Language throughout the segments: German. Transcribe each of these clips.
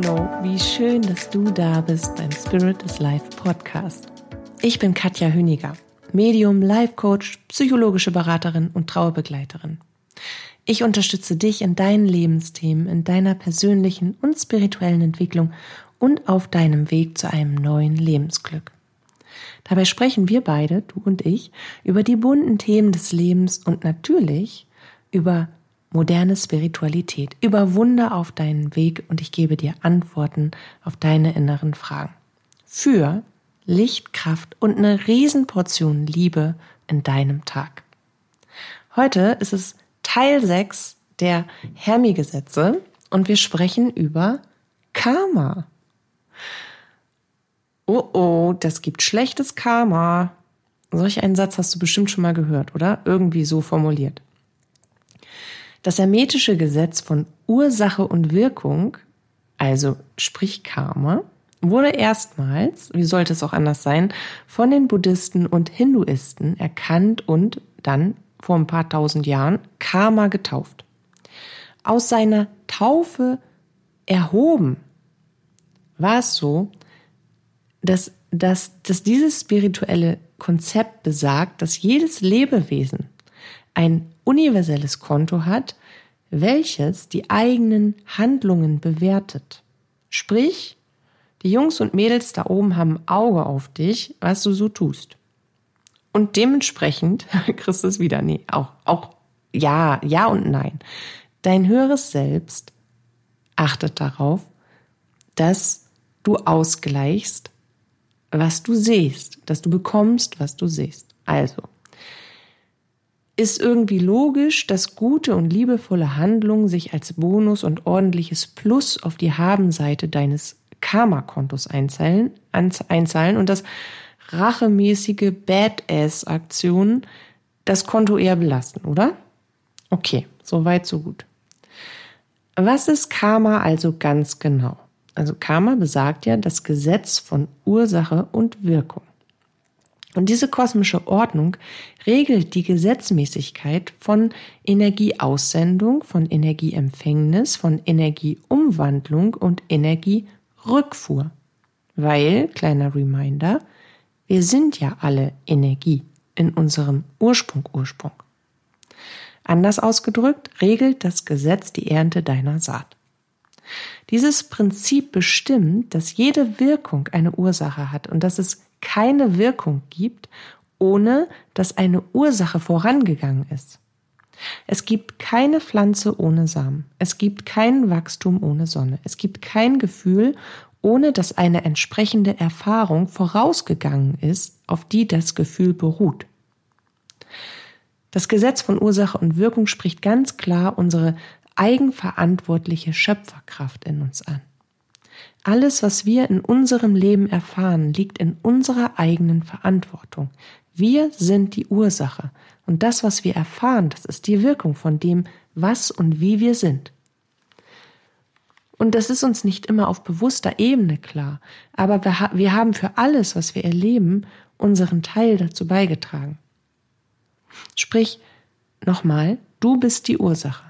Buongiorno, wie schön, dass du da bist beim Spirit is Life Podcast. Ich bin Katja Hüniger, Medium, Life Coach, psychologische Beraterin und Trauerbegleiterin. Ich unterstütze dich in deinen Lebensthemen, in deiner persönlichen und spirituellen Entwicklung und auf deinem Weg zu einem neuen Lebensglück. Dabei sprechen wir beide, du und ich, über die bunten Themen des Lebens und natürlich über moderne Spiritualität, über Wunder auf deinen Weg und ich gebe dir Antworten auf deine inneren Fragen. Für Licht, Kraft und eine Riesenportion Liebe in deinem Tag. Heute ist es Teil 6 der Hermi-Gesetze und wir sprechen über Karma. Oh oh, das gibt schlechtes Karma. Solch einen Satz hast du bestimmt schon mal gehört, oder? Irgendwie so formuliert. Das hermetische Gesetz von Ursache und Wirkung, also sprich Karma, wurde erstmals, wie sollte es auch anders sein, von den Buddhisten und Hinduisten erkannt und dann vor ein paar tausend Jahren Karma getauft. Aus seiner Taufe erhoben war es so, dass, dass, dass dieses spirituelle Konzept besagt, dass jedes Lebewesen ein universelles Konto hat, welches die eigenen Handlungen bewertet. Sprich, die Jungs und Mädels da oben haben Auge auf dich, was du so tust. Und dementsprechend kriegst du es wieder. Nee, auch, auch, ja, ja und nein. Dein höheres Selbst achtet darauf, dass du ausgleichst, was du siehst, dass du bekommst, was du siehst. Also, ist irgendwie logisch, dass gute und liebevolle Handlungen sich als Bonus und ordentliches Plus auf die Habenseite deines Karma-Kontos einzahlen, einzahlen und dass rachemäßige Badass-Aktionen das Konto eher belasten, oder? Okay, so weit, so gut. Was ist Karma also ganz genau? Also Karma besagt ja das Gesetz von Ursache und Wirkung. Und diese kosmische Ordnung regelt die Gesetzmäßigkeit von Energieaussendung, von Energieempfängnis, von Energieumwandlung und Energierückfuhr. Weil, kleiner Reminder, wir sind ja alle Energie in unserem Ursprung Ursprung. Anders ausgedrückt regelt das Gesetz die Ernte deiner Saat. Dieses Prinzip bestimmt, dass jede Wirkung eine Ursache hat und dass es keine Wirkung gibt, ohne dass eine Ursache vorangegangen ist. Es gibt keine Pflanze ohne Samen. Es gibt kein Wachstum ohne Sonne. Es gibt kein Gefühl, ohne dass eine entsprechende Erfahrung vorausgegangen ist, auf die das Gefühl beruht. Das Gesetz von Ursache und Wirkung spricht ganz klar unsere eigenverantwortliche Schöpferkraft in uns an. Alles, was wir in unserem Leben erfahren, liegt in unserer eigenen Verantwortung. Wir sind die Ursache. Und das, was wir erfahren, das ist die Wirkung von dem, was und wie wir sind. Und das ist uns nicht immer auf bewusster Ebene klar, aber wir, wir haben für alles, was wir erleben, unseren Teil dazu beigetragen. Sprich, nochmal, du bist die Ursache.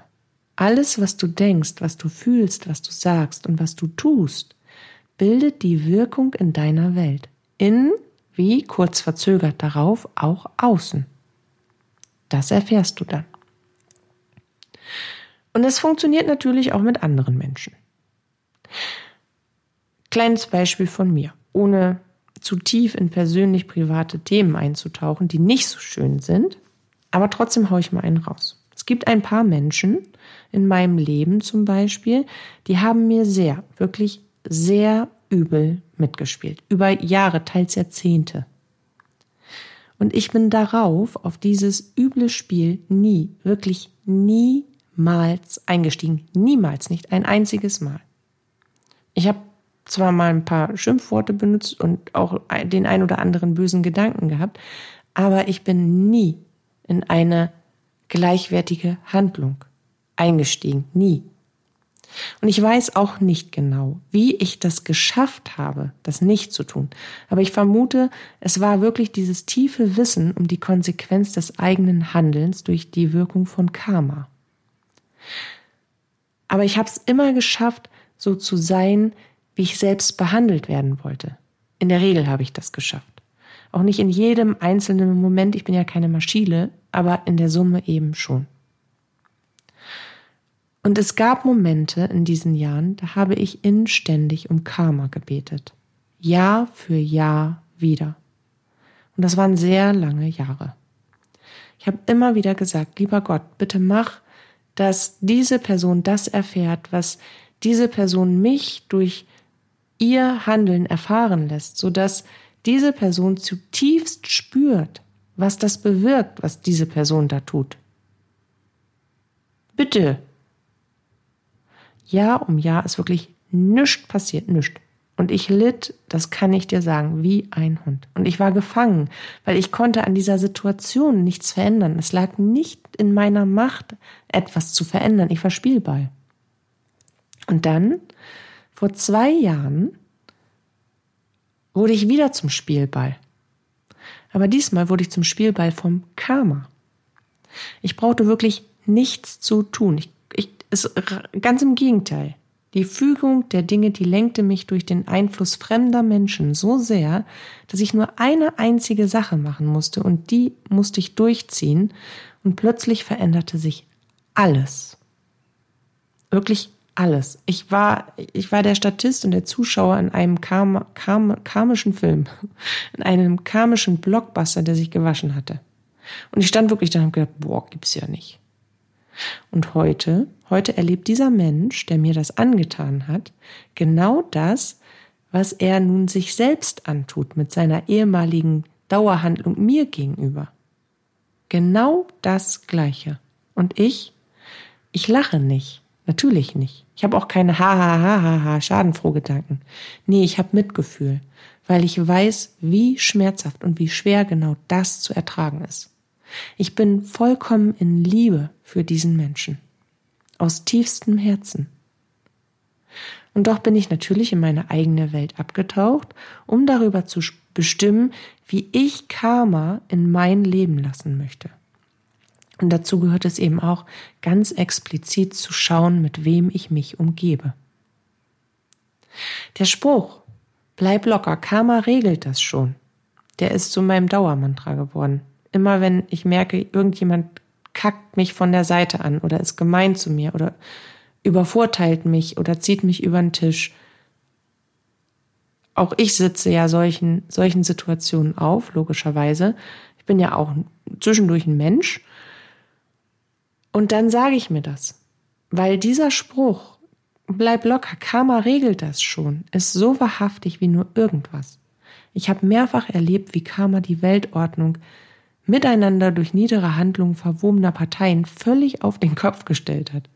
Alles, was du denkst, was du fühlst, was du sagst und was du tust, bildet die Wirkung in deiner Welt. In, wie kurz verzögert darauf, auch außen. Das erfährst du dann. Und es funktioniert natürlich auch mit anderen Menschen. Kleines Beispiel von mir, ohne zu tief in persönlich private Themen einzutauchen, die nicht so schön sind, aber trotzdem haue ich mal einen raus. Es gibt ein paar Menschen in meinem Leben zum Beispiel, die haben mir sehr, wirklich sehr übel mitgespielt. Über Jahre, teils Jahrzehnte. Und ich bin darauf, auf dieses üble Spiel nie, wirklich niemals eingestiegen. Niemals, nicht ein einziges Mal. Ich habe zwar mal ein paar Schimpfworte benutzt und auch den ein oder anderen bösen Gedanken gehabt, aber ich bin nie in eine gleichwertige Handlung eingestiegen. Nie. Und ich weiß auch nicht genau, wie ich das geschafft habe, das nicht zu tun. Aber ich vermute, es war wirklich dieses tiefe Wissen um die Konsequenz des eigenen Handelns durch die Wirkung von Karma. Aber ich habe es immer geschafft, so zu sein, wie ich selbst behandelt werden wollte. In der Regel habe ich das geschafft. Auch nicht in jedem einzelnen Moment, ich bin ja keine Maschine, aber in der Summe eben schon. Und es gab Momente in diesen Jahren, da habe ich inständig um Karma gebetet. Jahr für Jahr wieder. Und das waren sehr lange Jahre. Ich habe immer wieder gesagt, lieber Gott, bitte mach, dass diese Person das erfährt, was diese Person mich durch ihr Handeln erfahren lässt, sodass diese Person zutiefst spürt, was das bewirkt, was diese Person da tut. Bitte. Jahr um Jahr ist wirklich nichts passiert, nichts. Und ich litt, das kann ich dir sagen, wie ein Hund. Und ich war gefangen, weil ich konnte an dieser Situation nichts verändern. Es lag nicht in meiner Macht, etwas zu verändern. Ich war Spielball. Und dann, vor zwei Jahren, wurde ich wieder zum Spielball. Aber diesmal wurde ich zum Spielball vom Karma. Ich brauchte wirklich nichts zu tun. Ich, ich, es, ganz im Gegenteil. Die Fügung der Dinge, die lenkte mich durch den Einfluss fremder Menschen so sehr, dass ich nur eine einzige Sache machen musste und die musste ich durchziehen und plötzlich veränderte sich alles. Wirklich alles. Ich war, ich war der Statist und der Zuschauer in einem karm, karm, karmischen Film, in einem karmischen Blockbuster, der sich gewaschen hatte. Und ich stand wirklich da und habe gedacht, boah, gibt's ja nicht. Und heute, heute erlebt dieser Mensch, der mir das angetan hat, genau das, was er nun sich selbst antut mit seiner ehemaligen Dauerhandlung mir gegenüber. Genau das Gleiche. Und ich, ich lache nicht. Natürlich nicht. Ich habe auch keine ha ha ha ha ha schadenfrohe Gedanken. Nee, ich habe Mitgefühl, weil ich weiß, wie schmerzhaft und wie schwer genau das zu ertragen ist. Ich bin vollkommen in Liebe für diesen Menschen. Aus tiefstem Herzen. Und doch bin ich natürlich in meine eigene Welt abgetaucht, um darüber zu bestimmen, wie ich Karma in mein Leben lassen möchte. Und dazu gehört es eben auch, ganz explizit zu schauen, mit wem ich mich umgebe. Der Spruch, bleib locker, Karma regelt das schon, der ist zu meinem Dauermantra geworden. Immer wenn ich merke, irgendjemand kackt mich von der Seite an oder ist gemein zu mir oder übervorteilt mich oder zieht mich über den Tisch. Auch ich sitze ja solchen, solchen Situationen auf, logischerweise. Ich bin ja auch zwischendurch ein Mensch und dann sage ich mir das, weil dieser Spruch, bleib locker, Karma regelt das schon, ist so wahrhaftig wie nur irgendwas. Ich habe mehrfach erlebt, wie Karma die Weltordnung miteinander durch niedere Handlungen verwobener Parteien völlig auf den Kopf gestellt hat.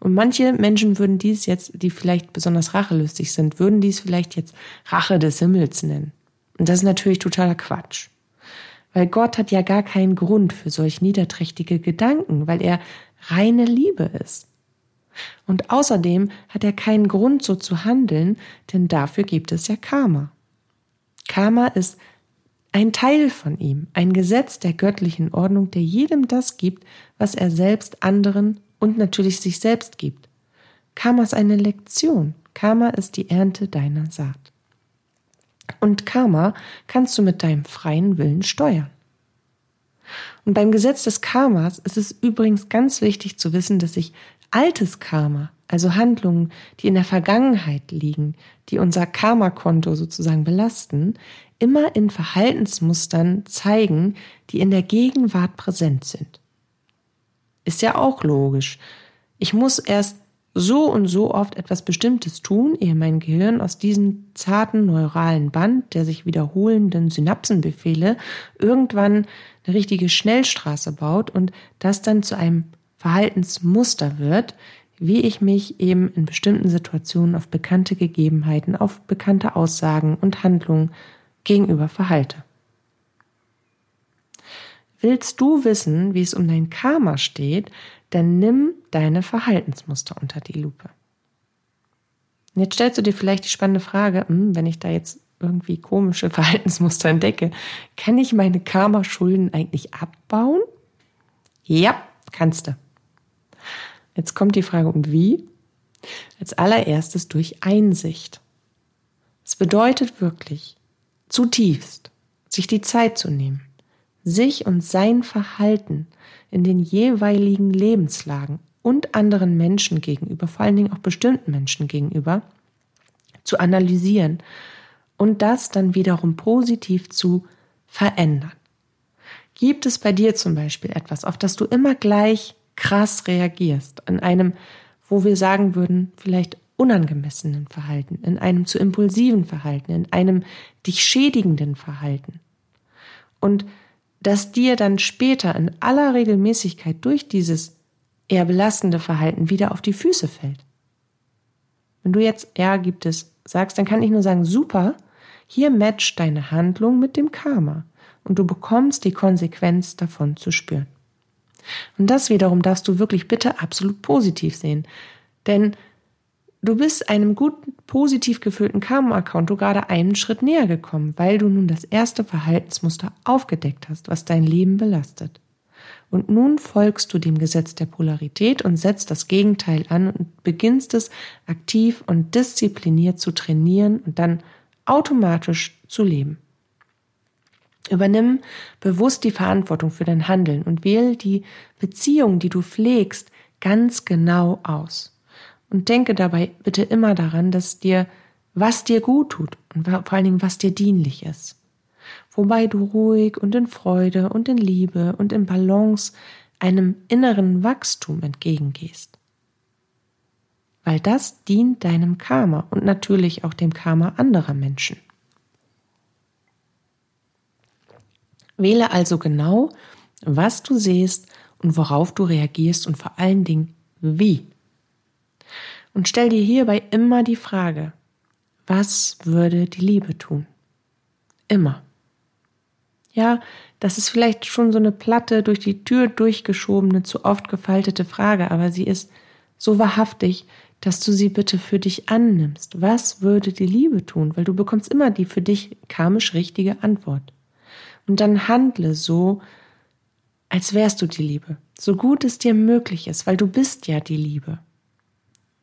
Und manche Menschen würden dies jetzt, die vielleicht besonders rachelustig sind, würden dies vielleicht jetzt Rache des Himmels nennen. Und das ist natürlich totaler Quatsch. Weil Gott hat ja gar keinen Grund für solch niederträchtige Gedanken, weil er reine Liebe ist. Und außerdem hat er keinen Grund so zu handeln, denn dafür gibt es ja Karma. Karma ist ein Teil von ihm, ein Gesetz der göttlichen Ordnung, der jedem das gibt, was er selbst anderen und natürlich sich selbst gibt. Karma ist eine Lektion. Karma ist die Ernte deiner Saat. Und Karma kannst du mit deinem freien Willen steuern. Und beim Gesetz des Karmas ist es übrigens ganz wichtig zu wissen, dass sich altes Karma, also Handlungen, die in der Vergangenheit liegen, die unser Karma-Konto sozusagen belasten, immer in Verhaltensmustern zeigen, die in der Gegenwart präsent sind. Ist ja auch logisch. Ich muss erst so und so oft etwas Bestimmtes tun, ehe mein Gehirn aus diesem zarten neuralen Band der sich wiederholenden Synapsenbefehle irgendwann eine richtige Schnellstraße baut und das dann zu einem Verhaltensmuster wird, wie ich mich eben in bestimmten Situationen auf bekannte Gegebenheiten, auf bekannte Aussagen und Handlungen gegenüber verhalte. Willst du wissen, wie es um dein Karma steht, dann nimm deine Verhaltensmuster unter die Lupe. Und jetzt stellst du dir vielleicht die spannende Frage, hm, wenn ich da jetzt irgendwie komische Verhaltensmuster entdecke, kann ich meine Karma-Schulden eigentlich abbauen? Ja, kannst du. Jetzt kommt die Frage, und wie? Als allererstes durch Einsicht. Es bedeutet wirklich, zutiefst, sich die Zeit zu nehmen, sich und sein Verhalten in den jeweiligen Lebenslagen und anderen Menschen gegenüber, vor allen Dingen auch bestimmten Menschen gegenüber, zu analysieren und das dann wiederum positiv zu verändern. Gibt es bei dir zum Beispiel etwas, auf das du immer gleich krass reagierst, in einem, wo wir sagen würden, vielleicht unangemessenen Verhalten, in einem zu impulsiven Verhalten, in einem dich schädigenden Verhalten? Und dass dir dann später in aller Regelmäßigkeit durch dieses eher belastende Verhalten wieder auf die Füße fällt. Wenn du jetzt ja gibt es sagst, dann kann ich nur sagen, super, hier matcht deine Handlung mit dem Karma und du bekommst die Konsequenz davon zu spüren. Und das wiederum darfst du wirklich bitte absolut positiv sehen, denn Du bist einem guten, positiv gefüllten Karma-Konto gerade einen Schritt näher gekommen, weil du nun das erste Verhaltensmuster aufgedeckt hast, was dein Leben belastet. Und nun folgst du dem Gesetz der Polarität und setzt das Gegenteil an und beginnst es aktiv und diszipliniert zu trainieren und dann automatisch zu leben. Übernimm bewusst die Verantwortung für dein Handeln und wähle die Beziehung, die du pflegst, ganz genau aus. Und denke dabei bitte immer daran, dass dir, was dir gut tut und vor allen Dingen, was dir dienlich ist. Wobei du ruhig und in Freude und in Liebe und in Balance einem inneren Wachstum entgegengehst. Weil das dient deinem Karma und natürlich auch dem Karma anderer Menschen. Wähle also genau, was du siehst und worauf du reagierst und vor allen Dingen wie. Und stell dir hierbei immer die Frage, was würde die Liebe tun? Immer. Ja, das ist vielleicht schon so eine platte, durch die Tür durchgeschobene, zu oft gefaltete Frage, aber sie ist so wahrhaftig, dass du sie bitte für dich annimmst. Was würde die Liebe tun? Weil du bekommst immer die für dich karmisch richtige Antwort. Und dann handle so, als wärst du die Liebe, so gut es dir möglich ist, weil du bist ja die Liebe.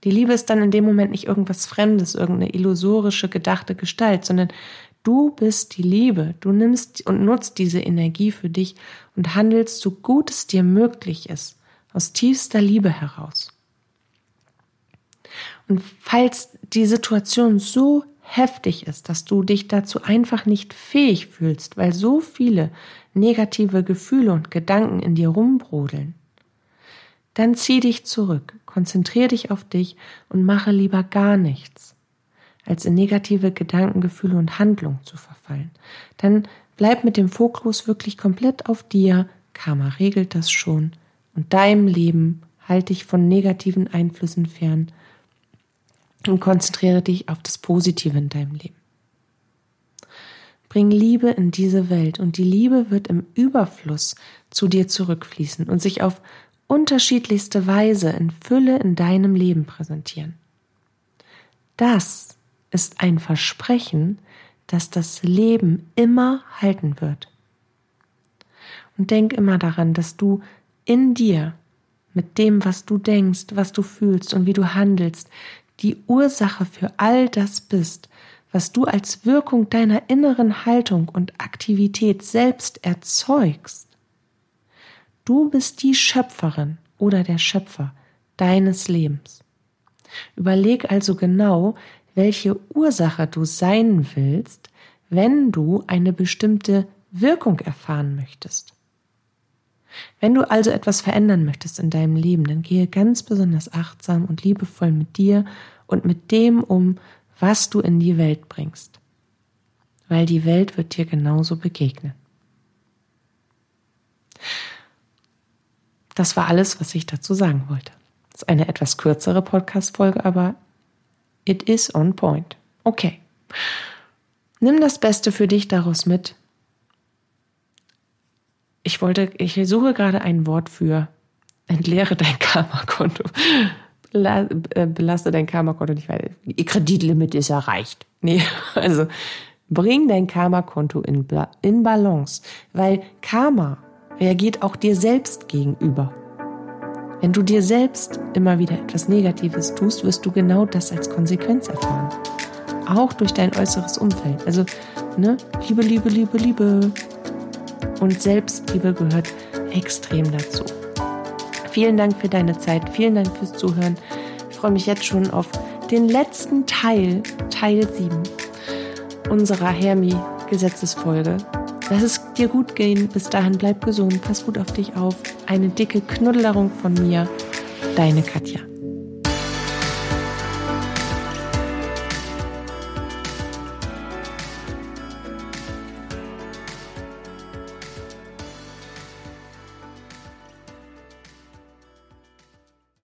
Die Liebe ist dann in dem Moment nicht irgendwas Fremdes, irgendeine illusorische, gedachte Gestalt, sondern du bist die Liebe. Du nimmst und nutzt diese Energie für dich und handelst so gut es dir möglich ist, aus tiefster Liebe heraus. Und falls die Situation so heftig ist, dass du dich dazu einfach nicht fähig fühlst, weil so viele negative Gefühle und Gedanken in dir rumbrodeln, dann zieh dich zurück, konzentrier dich auf dich und mache lieber gar nichts, als in negative Gedanken, Gefühle und Handlungen zu verfallen. Dann bleib mit dem Fokus wirklich komplett auf dir, Karma regelt das schon, und deinem Leben halt dich von negativen Einflüssen fern und konzentriere dich auf das Positive in deinem Leben. Bring Liebe in diese Welt und die Liebe wird im Überfluss zu dir zurückfließen und sich auf unterschiedlichste Weise in Fülle in deinem Leben präsentieren. Das ist ein Versprechen, das das Leben immer halten wird. Und denk immer daran, dass du in dir, mit dem, was du denkst, was du fühlst und wie du handelst, die Ursache für all das bist, was du als Wirkung deiner inneren Haltung und Aktivität selbst erzeugst. Du bist die Schöpferin oder der Schöpfer deines Lebens. Überleg also genau, welche Ursache du sein willst, wenn du eine bestimmte Wirkung erfahren möchtest. Wenn du also etwas verändern möchtest in deinem Leben, dann gehe ganz besonders achtsam und liebevoll mit dir und mit dem um, was du in die Welt bringst. Weil die Welt wird dir genauso begegnen. Das war alles, was ich dazu sagen wollte. Das ist eine etwas kürzere Podcast-Folge, aber it is on point. Okay. Nimm das Beste für dich daraus mit. Ich wollte, ich suche gerade ein Wort für entleere dein Karma-Konto. Äh, belaste dein Karma-Konto nicht, weil ihr Kreditlimit ist erreicht. Nee, also bring dein Karma-Konto in, in Balance, weil Karma reagiert auch dir selbst gegenüber. Wenn du dir selbst immer wieder etwas Negatives tust, wirst du genau das als Konsequenz erfahren. Auch durch dein äußeres Umfeld. Also, ne, Liebe, Liebe, Liebe, Liebe. Und Selbstliebe gehört extrem dazu. Vielen Dank für deine Zeit, vielen Dank fürs Zuhören. Ich freue mich jetzt schon auf den letzten Teil, Teil 7 unserer Hermi-Gesetzesfolge. Lass es dir gut gehen. Bis dahin bleib gesund, pass gut auf dich auf. Eine dicke Knuddelerung von mir, deine Katja.